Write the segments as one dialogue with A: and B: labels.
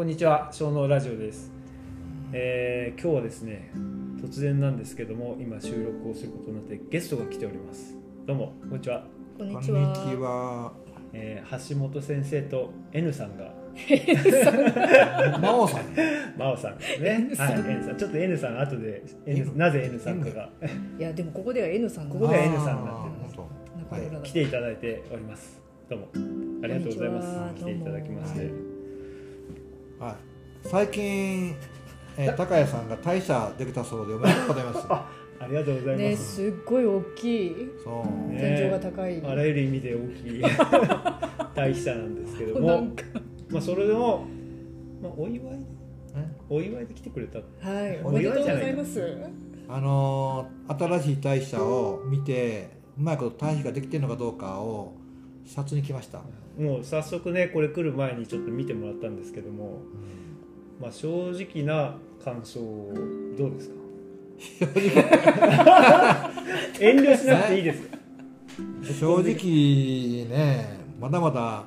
A: こんにちは小脳ラジオです、えー今日はですね突然なんですけども今収録をすることになってゲストが来ております。どうもこんにちは、
B: こんに
C: ち
B: ちは。
C: は。
A: えー橋本先生と N さんが。
C: 真央さん。
A: 真央さんですね。
B: N さん。
A: はい N さん。ちょっと N さん後で N なぜ N さんかが。
B: いやでもここでは N さんが。
A: ここでは N さんになってます。
C: る。
B: 中村だ
A: 来ていただいております。どうも。ありがとうございます。来ていただきまして
C: はい。最近、えー、高谷さんが大社できたそうでおめでとうございます。
A: ありがとうござい
B: ね
A: ます、
B: すっごい大きい
C: そう。
A: ね
B: 天井が高い。
A: あらゆる意味で大きい 大社なんですけども まあそれでも、まあ、お祝い
C: え？
A: お祝いで来てくれた
B: はいお
A: お
B: めでとうございます。
C: あのー新しい大社を見て、うまいこと大使ができてるのかどうかを視察に来ました。
A: もう早速ねこれ来る前にちょっと見てもらったんですけども、まあ、正直な感想どうですか？遠慮しなくていいです。よ
C: 正直ね、まだまだ、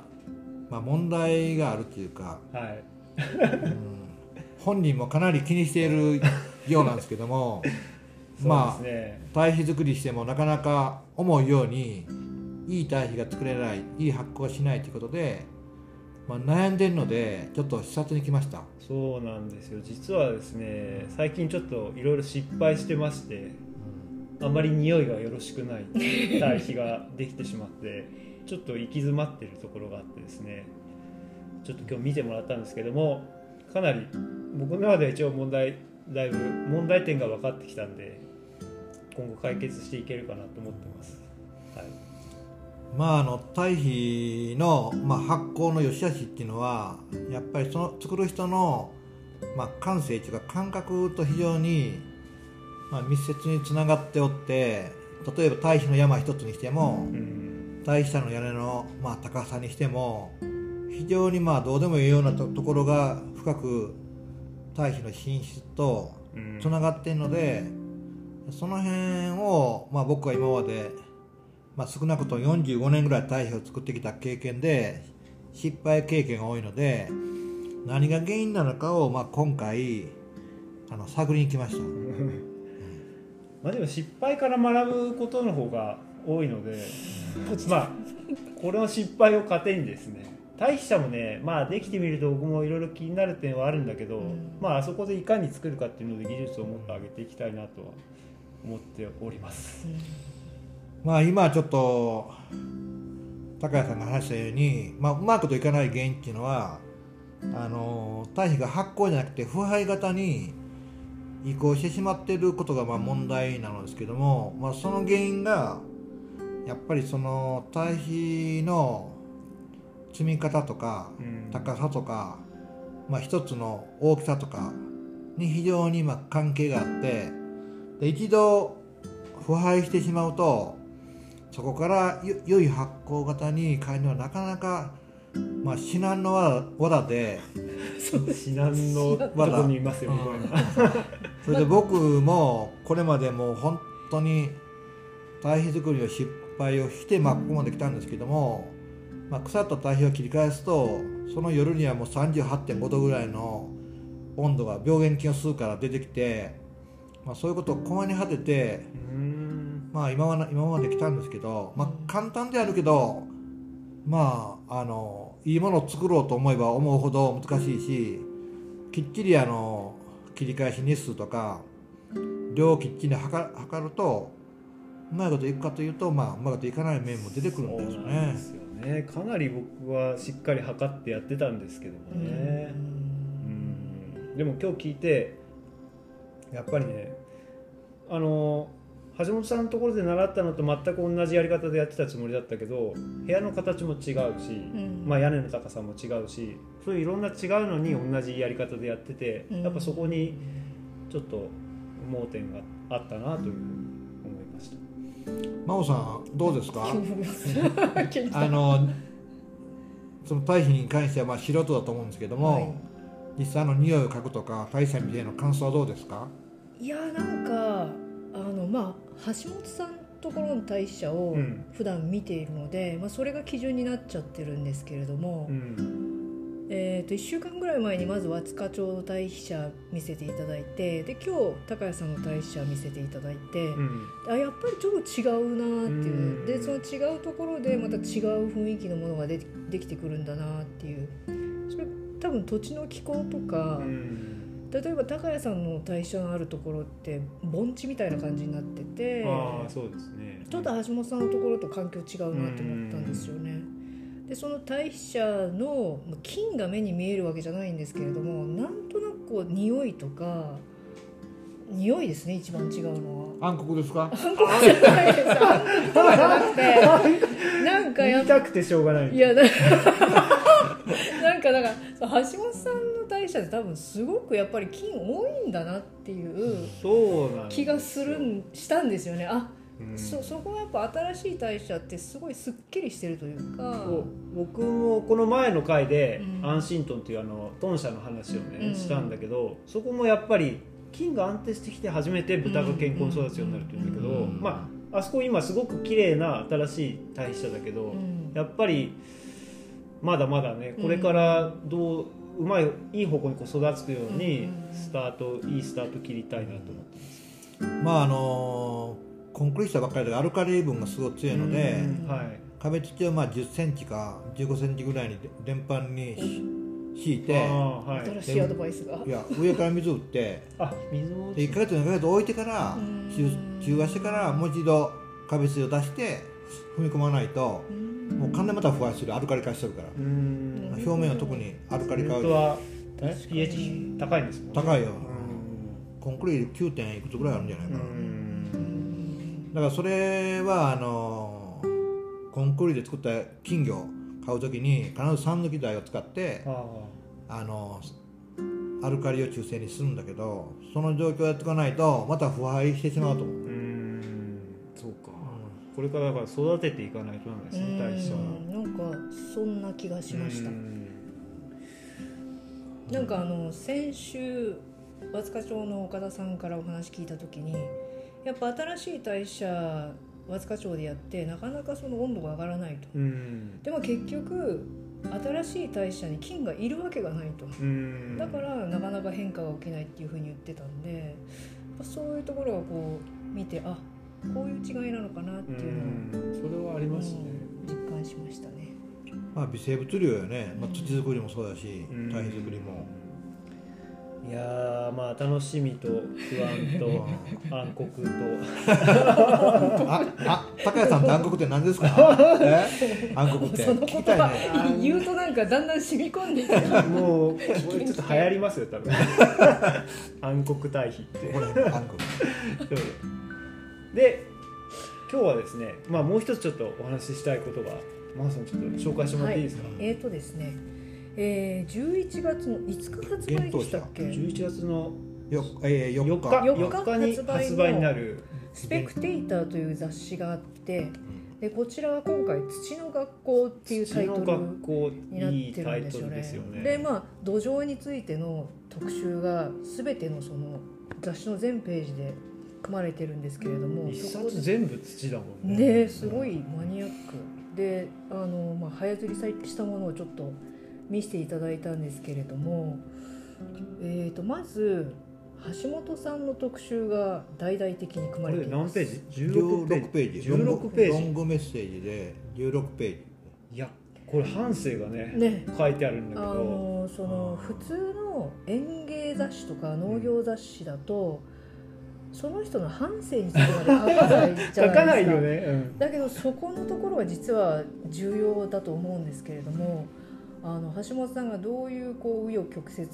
C: まあ、問題があるっていうか、
A: はい。
C: うん本人もかなり気にしているようなんですけども、まあ堆肥作りしてもなかなか思うようにいい堆肥が作れないいい発酵がしないということで、まあ、悩んでるのでちょっと視察に来ました。
A: そうなんですよ。実はですね最近ちょっといろいろ失敗してましてあまり匂いがよろしくない堆肥ができてしまってちょっと行き詰まってるところがあってですねちょっと今日見てもらったんですけどもかなり僕の中では一応問題だいぶ問題点が分かってきたんで今後解決していけるかなと思ってます、はい、
C: まああの堆肥の、まあ、発酵の良し悪しっていうのはやっぱりその作る人の、まあ、感性というか感覚と非常に、まあ、密接につながっておって例えば堆肥の山一つにしても
A: うん。
C: 大下の屋根の、まあ、高さにしても非常にまあどうでもいいようなとところが深く堆肥の品質と
A: うん。
C: つながっているので、その辺を、まあ、僕は今まで、まあ、少なくとも45年ぐらい堆肥を作ってきた経験で失敗経験が多いので何が原因なのかを、まあ、今回あの探りに来ました。
A: まあでも失敗から学ぶことの方が多いのでまあこれの失敗を糧にですね大社もねまあできてみると僕もいろいろ気になる点はあるんだけど、
B: うん
A: まああそこでいかに作るかっていうので技術をもっと上げていきたいなとは思っております
C: まあ今ちょっと高谷さんが話したように、まあ、うまくといかない原因っていうのはあの堆肥が発酵じゃなくて腐敗型に移行してしまっていることがまあ問題なのですけども、まあ、その原因がやっぱりその堆肥の積み方とか
A: うん。
C: 高さとか、まあ、一つの大きさとかに非常にまあ関係があってで一度腐敗してしまうとそこからよ良い発酵型に変えるのはなかなか、まあ、至難の技技で
A: 至難のとこにいますよ
C: それで僕もこれまでもう本当に堆肥作りの失敗をして、まあ、ここまで来たんですけども、まあ、腐った堆肥を切り返すとその夜にはもう38.5度ぐらいの温度が病原菌を吸うから出てきて、まあ、そういうことを駒に果てて、
A: うん
C: まあ、今は今まで来たんですけど、まあ、簡単であるけどまああのいいものを作ろうと思えば思うほど難しいしきっちりあの切り返し日数とか量をきっちり測測るとうまいこといくかというと、まあ、うまいこといかない面も出てくるんですよね。
A: で。すよね。かなり僕はしっかり測ってやってたんですけどもね、うん。でも今日聞いてやっぱりねあの橋本さんのところで習ったのと全く同じやり方でやってたつもりだったけど部屋の形も違うし、
B: ん。
A: まあ、屋根の高さも違うしそういういろんな違うのに同じやり方でやってて、
B: うん。
A: やっぱそこにちょっと盲点があったなというふうに思いました。
C: 真央さんどうですか？あのその堆肥に関してはまあ素人だと思うんですけども、
B: はい。
C: 実際あの匂いを嗅ぐとか大社見ての感想はどうですか？
B: いやなんかあのまあ橋本さんところの大社を
A: うん。
B: 普段見ているので、まあ、それが基準になっちゃってるんですけれども、
A: うん。
B: ええー、と1週間ぐらい前にまず和塚町の対比者見せていただいてで今日高谷さんの対比者見せていただいて、
A: うん。
B: あやっぱりちょっと違うなっていう
A: うん。
B: でその違うところでまた違う雰囲気のものがでできてくるんだなっていう。それ多分土地の気候とか、
A: うん
B: 例えば高谷さんの対象のあるところって盆地みたいな感じになってて
A: ああそうですね
B: ちょっと橋本さんのところと環境違うなって思ったんですよね。でその対比者のまあ菌が目に見えるわけじゃないんですけれどもなんとなくこう匂いとか匂いですね一番違うのは。
C: 暗黒ですか？
B: 韓国じゃないです。韓国とかじゃなくて、なんかやっぱ
A: 言いたくてしょうがない
B: いやかだから橋本さんの代謝って多分すごくやっぱり菌多いんだなっていう気がするんしたんですよね。あ、
A: うん。
B: そそこはやっぱ新しい代謝ってすごいすっきりしてるというか。
A: 僕もこの前の回で
B: うん。
A: アンシントンっていうあの豚舎の話をね、
B: うん。
A: したんだけどそこもやっぱり菌が安定してきて初めて豚が健康に育つようになるって言うんだけど、
C: うん。
A: まああそこ今すごく綺麗な新しい代謝だけど、
B: うん。
A: やっぱりまだまだねこれからどううまいいい方向にこう育つように
B: うん
A: スタートいいスタート切りたいなと思ってます。
C: まああのコンクリートばっかりでアルカリ分がすごい強いので、
B: うん。
A: はい。
C: 壁土をまあ1 0ンチか1 5ンチぐらいに連盤に敷いて
A: はい。
B: 新しいアドバイスが。
C: い。や上から水打って
A: あ水も
C: で1ヶ月2ヶ月置いてから中和してからもう一度壁水を出して踏み込まないと
B: うん
C: もう完全にまた腐敗するアルカリ化してるから。表面は特にアルカリ化
A: は pH 高いんですもんね。
C: 高いよ。
A: う
C: コンクリート 9. 点いくつぐらいあるんじゃないかな、だからそれはあのコンクリで作った金魚買う時に必ず酸抜き剤を使って
A: あ
C: あ。のアルカリを中性にするんだけどその状況をやっておかないとまた腐敗してしまうと思う、
A: そうかこれからだから育てていかないとなんですね代謝は
B: うんなんかそんな気がしました。
A: う。ん。
B: なんかあの先週和塚町の岡田さんからお話聞いた時にやっぱ新しい代謝和塚町でやってなかなかその温度が上がらないと。
A: うん。
B: でも結局新しい代謝に菌がいるわけがないと。
A: うん。
B: だからなかなか変化が起きないっていうふうに言ってたんでそういうところをこう見てあこういう違いなのかなって
A: う
B: いうのを
A: んそれはありますね。
B: うん。実感しましたね。
C: まあ、微生物量よね、まあ、土作りもそうだし
A: うん
C: 堆肥作りも、
A: いやーまあ楽しみと不安と暗黒と。
C: ああ高谷さんって暗黒って何ですか？え？暗黒って。
B: その言
C: 聞きたい
B: 葉
C: ね。
B: 言うとなんかだんだん染み込んでいく
A: もうこれちょっと流行りますよ多分。暗黒対比って。
C: これ暗黒
A: で今日はですね、まあ、もう一つちょっとお話ししたいことがマーさんちょっと紹介してもらっていいですか、
B: えーとですね、えー、11月の5日発売でしたっけ
A: ？11月の
C: よ、えー、4
A: 4日
C: 日
B: 4
A: 4日に
B: 発売
A: になる
B: スペクテーターという雑誌があってでこちらは今回「土の学校」っていうタイトル
A: 土の学校
B: になってるんですよね
A: ですよね。
B: でまあ土壌についての特集が全てのその雑誌の全ページで組まれてるんですけれども
A: 一冊全部土だもんね。
B: ねすごいマニアック。であの、まあ、早釣りしたものをちょっと見せていただいたんですけれども、えー、とまず橋本さんの特集が大々的に組
A: こ
B: まれています。
A: ページ
C: ？16
A: 16
C: ページ。
A: ページ。16ページ。
C: ロングメッセージで16ページ。
A: いやこれ半生がね
B: ね。
A: 書いてあるんだけ
B: あ
A: ど
B: のその普通の園芸雑誌とか農業雑誌だと、その人の半生についてまで書かないじゃないですか。
A: 書かないよね、うん。
B: だけどそこのところが実は重要だと思うんですけれどもあの橋本さんがどういうこう紆余曲折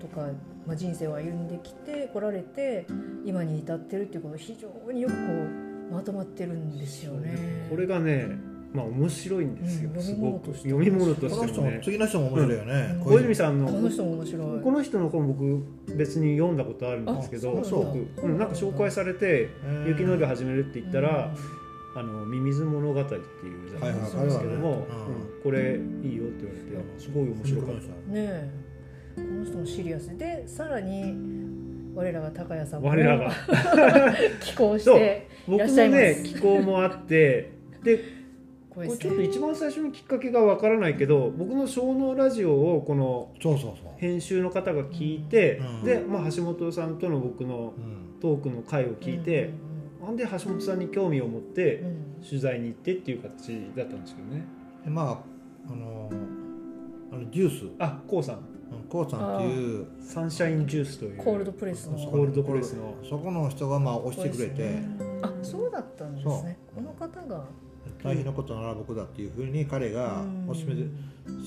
B: とか、まあ、人生を歩んできてこられて今に至ってるっていうことを非常によくこうまとまってるんですよね。
A: これがねまあ面白いんですよ、
B: うん
A: すごく。
B: 読み物として。
C: この人も
A: 読み物としてもね。
C: 次の人も面白いよね、
B: うん。
A: 小泉さんの
B: この人も面白い。
A: この人の本僕別に読んだことあるんですけどす
C: あそう
A: ごく、うん、なんか紹介されて
C: うん。
A: 雪の上始めるって言ったら
B: うん「
A: あのミミズ物語」っていう雑誌なんですけども、
C: はいはい
A: うんこれいいよって言われてすごい面白かった。
B: ねえ。この人もシリアス。でさらに我らが高谷さんも
A: 我らが。
B: 寄稿してい
A: 僕も
B: らっしゃいます。
A: ね気候もあってで
B: これ
A: ちょっと一番最初のきっかけがわからないけど僕の小脳ラジオをこの
C: そうそうそう。
A: 編集の方が聞いて、
C: うん。
A: で、まあ、橋本さんとの僕の
C: うん。
A: トークの回を聞いて、なんで橋本さんに興味を持って取材に行ってっていう形だったんですけどね。
C: でまああのあのジュース。
A: あこうさん。
C: コウさんっていう。
A: サンシャインジュースという。
B: コールドプレスの。
A: コールドプレスの。
C: そこの人がまあ押してくれて。
B: あそうだったんですね。この方が
C: 大変なことなら僕だっていうふうに彼が
B: うん。
C: おすすめで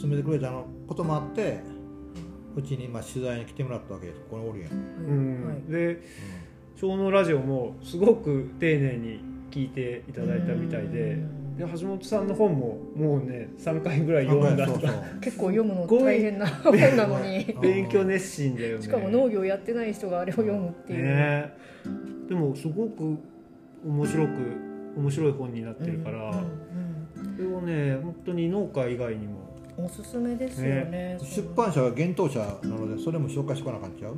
C: 勧めてくれたのこともあってうちにまあ取材に来てもらったわけです。ここにおるやん、
A: うん。
B: はい。
A: で小脳ラジオもすごく丁寧に聞いていただいたみたいでで橋本さんの本ももうね3回ぐらい読んだ。
C: そうそう。
B: 結構読むの大変な本なのに。
C: う ん
A: 勉強熱心だよね。
B: しかも農業やってない人があれを読むっていう、
A: ね。でもすごく面白く面白い本になってるから、
B: うんうん
A: これをね本当に農家以外にも。
B: うんおすすめですよね
C: 出版社が幻冬社なのでそれも紹介してこなあかんちゃう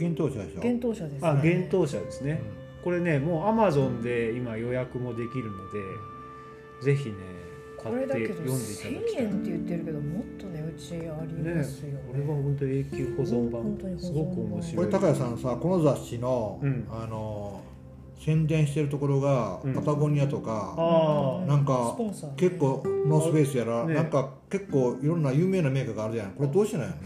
C: 幻冬社でしょ？
B: 幻冬者ですね。
A: あ幻冬舎ですね、
C: う
A: これねもうアマゾンで今予約もできるのでぜひね買
B: これだけど
A: って読んでいただ
B: 1000
A: きたい。
B: 円って言ってるけどもっとねうちありますよ、
A: ね。これは本当に永久保存
B: 本当に保存版。
A: 版すごく面
C: こ
A: 白い。
C: れ高谷さんさこの雑誌の,、
A: うん。
C: あの宣伝してるところが、
A: うん。
C: パタゴニアとか、なんか
B: スポンサーね。
C: 結構ノースフェイスやら、
A: ね。
C: なんか結構いろんな有名なメーカーがあるじゃん。これどうしてないのね、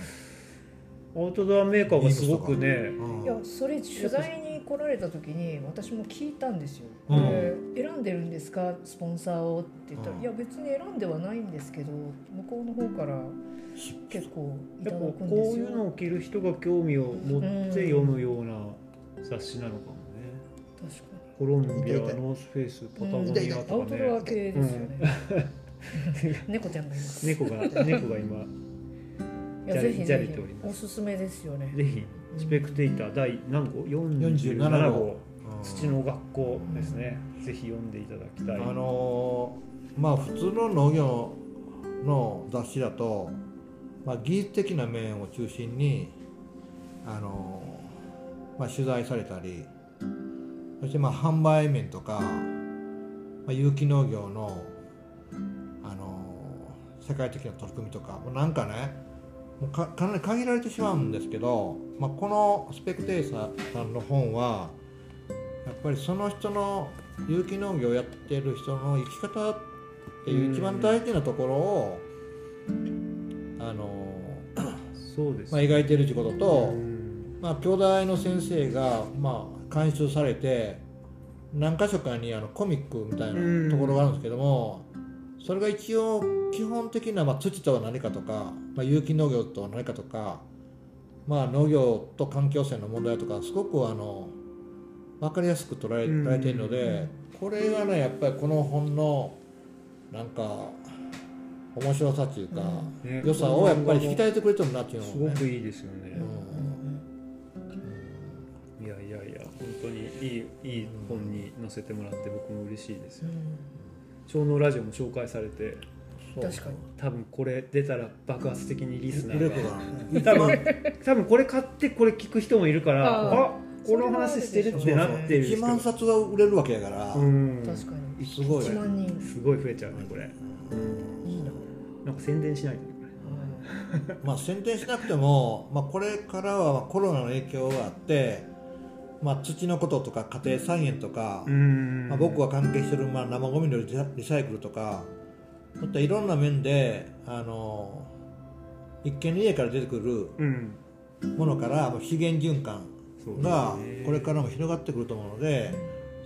A: アウトドアメーカーがすごくね。
C: うん。
B: いやそれ取材に来られた時に私も聞いたんですよ、
C: うん。
B: で選んでるんですか？スポンサーをって言ったら、
C: うん。
B: いや別に選んではないんですけど向こうの方から結構いただくんですよ。
A: ういうのを着る人が興味を持って読むような雑誌なのかもコロンビアノースフェイスパタゴ
B: に、
A: ニア
B: ア
A: とか
B: ウトドア
A: ね
B: 系ですよね、猫ちゃんがいます。
A: 猫が猫が今
B: いやぜひぜひ
A: おります。
B: おすすめですよね。
A: ぜひスペクテーター第何号？47
C: 47
A: 号。
C: 号。
A: 土の学校ですね。ぜひ読んでいただきたい。
C: あのーまあ普通の農業の雑誌だと、まあ、技術的な面を中心に、あのーまあ、取材されたりそしてまあ販売面とか、まあ、有機農業の、あのー世界的な取り組みとかもうなんかねもうかかなり限られてしまうんですけど、まあ、このスペクテーターさんの本はやっぱりその人の有機農業をやってる人の生き方っていう一番大事なところを、あの
A: そうです
C: まあ、描いてるってことと、
A: うん。
C: まあ、兄弟の先生が、まあ、監修されて何箇所かにあのコミックみたいなところがあるんですけども、それが一応基本的な、まあ、土とは何かとか、まあ、有機農業とは何かとか、まあ、農業と環境性の問題とかすごくあの分かりやすく捉え
A: うん。
C: られているので、これがねやっぱりこの本のなんか面白さっていうか、
A: ね
C: 良さをやっぱり引き立ててくれてるなっていうのね。
A: ごくいいですよね。
C: うん
A: いい本に載せてもらって僕も嬉しいですよ。小脳ラジオも紹介されて
B: 確かに。
A: 多分これ出たら爆発的にリスナーが。多分多分これ買ってこれ聞く人もいるから
B: あ
A: あこの話してるってなってる
C: 1万
A: 人
C: 冊が売れるわけやから、
A: うん。
B: 確かに。
C: すごい。
B: 1万人。
A: すごい増えちゃうねこれ。
B: いいな。
A: なんか宣伝しないと
C: まあ宣伝しなくても、まあ、これからはコロナの影響があって、まあ、土のこととか家庭菜園とか、まあ、僕が関係してる、まあ、生ゴミのリサイクルとかそういったいろんな面であの一見の家から出てくる
A: うん。
C: ものからまあ資源循環が
A: ね。
C: これからも広がってくると思うので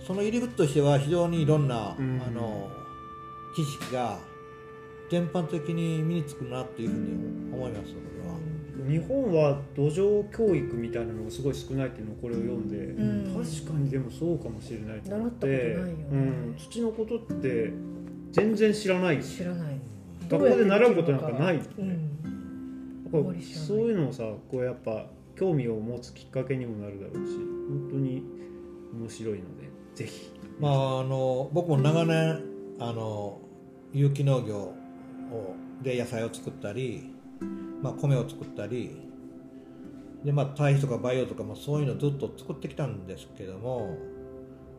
C: その入り口としては非常にいろんな、
A: うん。
C: あの知識が全般的に身につくなっていうふうに思います。
A: 日本は土壌教育みたいなのがすごい少ないっていうのをこれを読んで、
B: ん。
A: 確かにでもそうかもしれないと思って
B: 習ったことないよね。
A: うん、土のことって全然知らない。
B: 知らない。
A: 学校で習うことなんかない。
B: うん
A: やっぱ
B: あまり知らない
A: そういうのをさこうやっぱ興味を持つきっかけにもなるだろうし本当に面白いのでぜひ。
C: まあ、あの僕も長年あの有機農業をで野菜を作ったり、まあ、米を作ったりで、まあ、堆肥とか培養とかもそういうのずっと作ってきたんですけども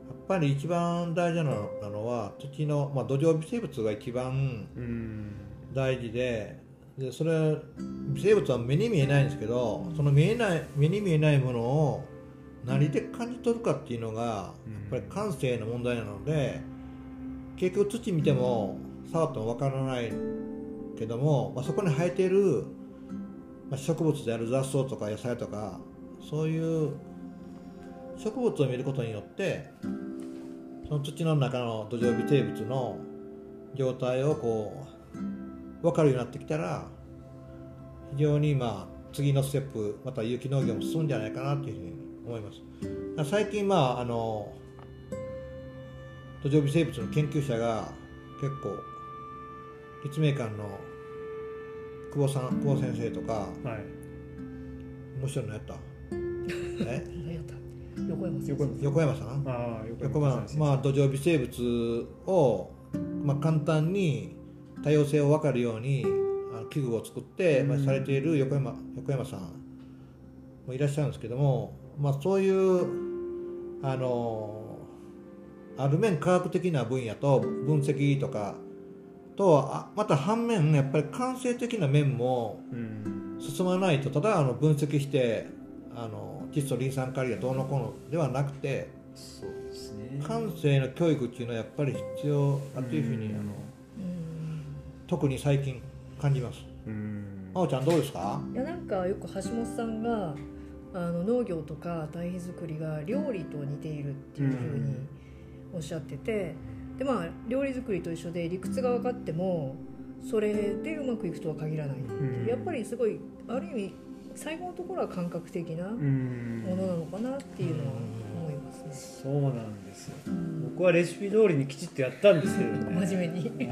C: やっぱり一番大事なのは土の、まあ、土壌微生物が一番
A: うん。
C: 大事ででそれ微生物は目に見えないんですけどその見えない目に見えないものを何で感じ取るかっていうのがやっぱり感性の問題なので結局土見ても触ってもわからないけども、まあ、そこに生えている、まあ、植物である雑草とか野菜とかそういう植物を見ることによってその土の中の土壌微生物の状態をこう分かるようになってきたら非常にまあ次のステップまた有機農業も進むんじゃないかなというふうに思います。最近まああの土壌微生物の研究者が結構立命館の久保さん久保先生とか
A: はい。
C: 面白いのやった？え？
B: 横山先
A: 横山
B: 生。
C: 横山さん？
A: 横
C: 横山まあ土壌微生物を、まあ、簡単に多様性を分かるように器具を作って、まあ、されている横山横山さんもいらっしゃるんですけども、まあ、そういうあのある面科学的な分野と分析とかとあまた反面やっぱり感性的な面も
A: うん。
C: 進まないとただあの分析してあの窒素リン酸カリがどうのこうのではなくて
A: そうですね。
C: 感性の教育っていうのはやっぱり必要だというふうにあの
B: うん。
C: 特に最近感じます。
A: うん。
C: 真央ちゃんどうですか？
B: いやなんかよく橋本さんがあの農業とか堆肥作りが料理と似ているっていうふうにおっしゃってて、でまあ料理作りと一緒で理屈が分かってもそれでうまくいくとは限らない、
A: ん
B: やっぱりすごいある意味最後のところは感覚的な
A: うん
B: ものなのかなっていうのは思いますね。
A: そうなんですよ
B: うん
A: 僕はレシピ通りにきちっとやったんですけどね
B: 真面目に
C: え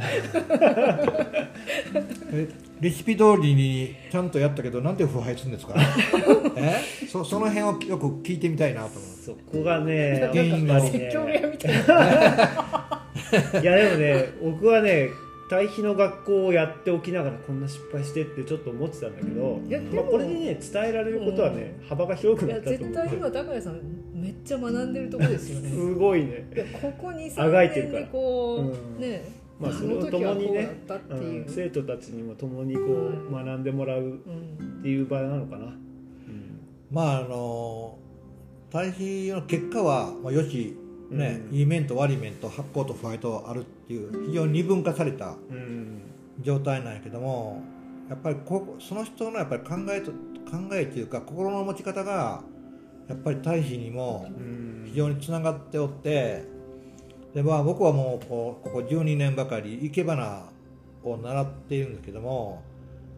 C: レシピ通りにちゃんとやったけどなんで腐敗するんですか？え？そその辺をよく聞いてみたいなと思う。
A: そこがね
B: なんか
C: 原因が
B: 説教部屋みた い
A: やでもね僕はね対比の学校をやっておきながらこんな失敗してってちょっと思ってたんだけど
B: いやでも
A: まあ、これでね伝えられることはね、幅が広く
B: いや
A: なったと思う。
B: 絶対今高谷さんめっちゃ学んでるとこですよね。
A: すごいね。
B: いやここに
A: あがいてるから。
B: 年にこう、
A: うん。
B: ね
A: まあそれを共にね
B: うだったっていう。
A: うん、生徒たちにも共にこう
B: は
A: 学んでもらう
B: うん。
A: っていう場なのかな、うん。
C: まああの対比の結果はまあよしね、
A: うん。
C: いい面と悪い面と発酵と腐敗とあるっていう非常に二分化された
A: うん。
C: 状態なんやけどもやっぱりこその人のやっぱり考えと考えというか心の持ち方がやっぱり対比にも
A: うん。
C: 非常につながっておってで、まあ、僕はもうこうここ12年ばかり生け花を習っているんですけども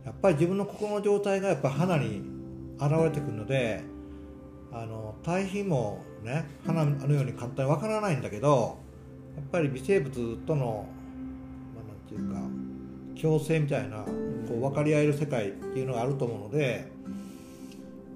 C: やっぱり自分の心の状態がやっぱ花に現れてくるのであの対比もね花のように簡単にわからないんだけどやっぱり微生物との、まあ、ていうか共生みたいなこう分かり合える世界っていうのがあると思うので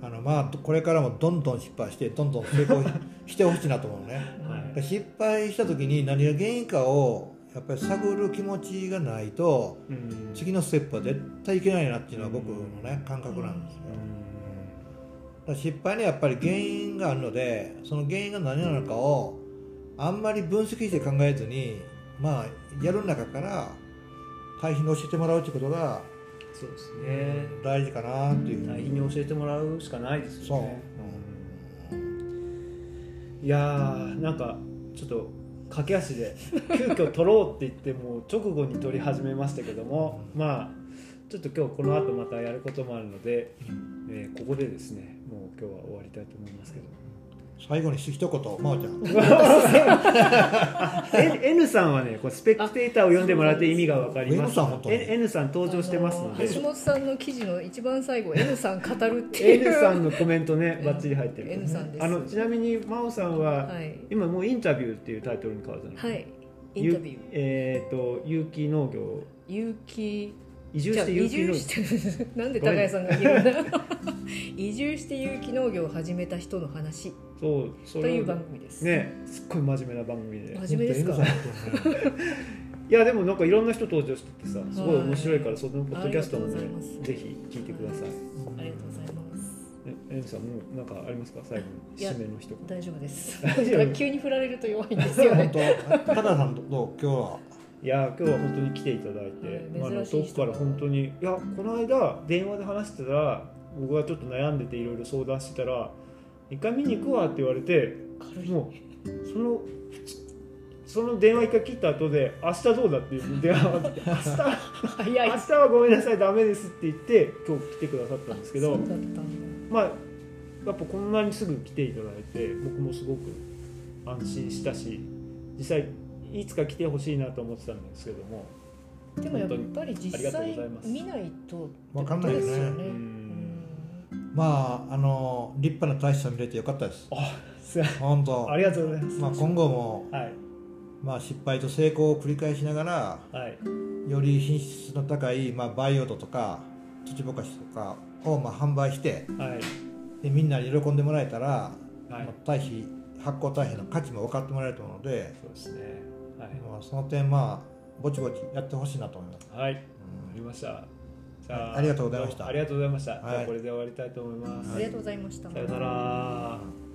C: あのまあこれからもどんどん失敗してどんどん成功 してほしいなと思うね。
A: はい。
C: 失敗した時に何が原因かをやっぱり探る気持ちがないと
A: うん。
C: 次のステップは絶対いけないなっていうのは僕のね感覚なんですよ失敗にはやっぱり原因があるのでその原因が何なのかをあんまり分析して考えずにまあやる中から対比に教えてもらうってことが
A: そうですね。
C: 大事かなっていう。ふう
A: 大
C: に
A: 教えてもらうしかないですよね。
C: そう。
A: うん。いやーなんかちょっと駆け足で急遽撮ろうって言ってもう 直後に撮り始めましたけどもまあちょっと今日この後またやることもあるので、えーここでですね今日は終わりたいと思いますけど。
C: 最後に一言真央ちゃん。
A: え N さんはねこれスペクテーターを読んでもらって意味が分かります。
C: N さん
A: N N さん登場してますので。
B: あ橋本さんの記事の一番最後 N さん語るっていう。
A: N さんのコメントねバッチリ入ってる。
B: N さんです。
A: あのちなみに真央さんは、
B: はい。
A: 今もうインタビューっていうタイトルに変わったの？
B: はい。インタビュー。
A: ゆえっ、と有機農業。
B: 有機
A: 移住して
B: じゃあ移
A: 有機農業
B: 住して なんで高谷さんが言うんだ移住して有機農業を始めた人の話。
A: そうそ
B: という番組です、
A: ねすっごい真面目な番組で。
B: 真面目ですか？
A: いやでもなんかいろんな人登場しててさすごい面白いから
B: はい
A: そのポッドキャストもねぜひ聞いてください。
B: ありがとうございます。
A: ねエミさんもうなんかありますか？最後に締めの一言
B: 大丈夫です。
A: 大丈夫？
B: 急に振られると弱いんですよ
C: 本
B: ね
C: 当。高田さんどう？今日はい
A: や今日は本当に来ていただいて、
B: はい
A: まああの遠くから本当にいやこの間電話で話してたら僕がちょっと悩んでていろいろ相談してたら「一回見に行くわ」って言われてもうそのその電話一回切った後で「明日どうだ?」っていう電話があって「明日明日はごめんなさいダメです」って言って今日来てくださったんですけどまあやっぱこんなにすぐ来ていただいて僕もすごく安心したし実際いつか来てほしいなと思ってたんですけども。
B: でもやっぱり
A: あ
B: 実
A: りがとう
B: 際
A: ございます。
B: 見ないと
C: わかんない
B: です
A: う
B: うん。
A: ん。
C: まああの立派な大使さん見れてよかったです。
A: あすい。ませ
C: 本当。
A: んありがとうございます、
C: まあ、今後も、
A: はい。
C: まあ、失敗と成功を繰り返しながら
A: はい。
C: より品質の高い、まあ、培養土とか土ぼかしとかを、まあ、販売して
A: はい。
C: でみんなに喜んでもらえたら、
A: はい。
C: まあ、堆肥発酵堆肥の価値も分かってもらえると思うので、
A: そうですね。はい、
C: まあ、その点まあぼちぼちやってほしいなと思います、
A: はい、
C: うん。
A: ありました。じゃあ、
C: はい。あ。りがとうございました。
A: ありがとうございました、
C: はい
A: じゃあこれで終わりたいと思います、
B: ありがとうございました。
A: さよなら。
C: うん